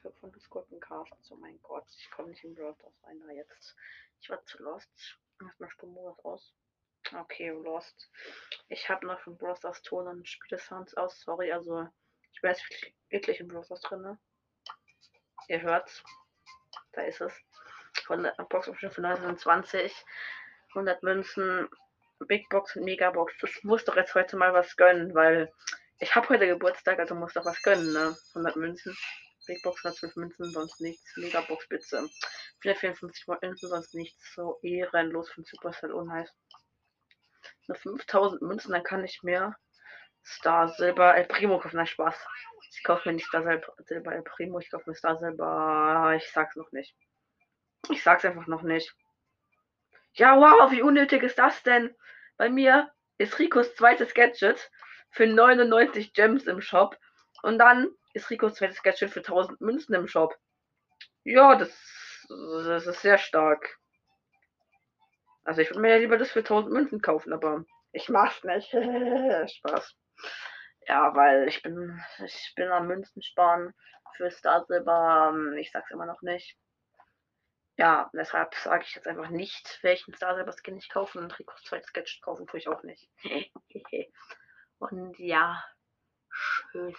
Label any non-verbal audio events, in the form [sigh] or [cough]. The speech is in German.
Für von Discord Cast. Oh mein Gott, ich komme nicht in Brawl Stars rein da jetzt. Ich war zu lost. Erstmal Sturmmodus aus. Okay, lost. Ich habe noch von Brawl Stars Ton und Spiele-Sounds aus. Sorry, also ich jetzt wirklich, in Brawl Stars drin. Ne? Ihr hört's. Da ist es. Von der Box von 1920. 100 Münzen. Big Box und Megabox. Ich muss doch jetzt heute mal was gönnen, weil ich habe heute Geburtstag, also muss doch was gönnen, ne? 100 Münzen. Big Box 112 Münzen, sonst nichts. Megabox bitte. 454 Münzen, sonst nichts. So ehrenlos von Supercell unheiß. Nur 5000 Münzen, dann kann ich mir Star Silber El Primo kaufen. Nein, Spaß. Ich kaufe mir nicht Star Silber El Primo, ich kaufe mir Star Silber. Ich sag's noch nicht. Ich sag's einfach noch nicht. Ja, wow, wie unnötig ist das denn? Bei mir ist Ricos zweites Gadget für 99 Gems im Shop. Und dann ist Ricos zweites Gadget für 1000 Münzen im Shop. Ja, das, das ist sehr stark. Also ich würde mir ja lieber das für 1000 Münzen kaufen, aber ich mach's nicht. [laughs] Spaß. Ja, weil ich bin, ich bin am Münzen sparen für Star Silber. Ähm, ich sag's immer noch nicht. Ja, deshalb sage ich jetzt einfach nicht, welchen Star Silver Skin ich kaufe und Ricos zweites Sketch kaufen tue ich auch nicht. [laughs] und ja, tschüss.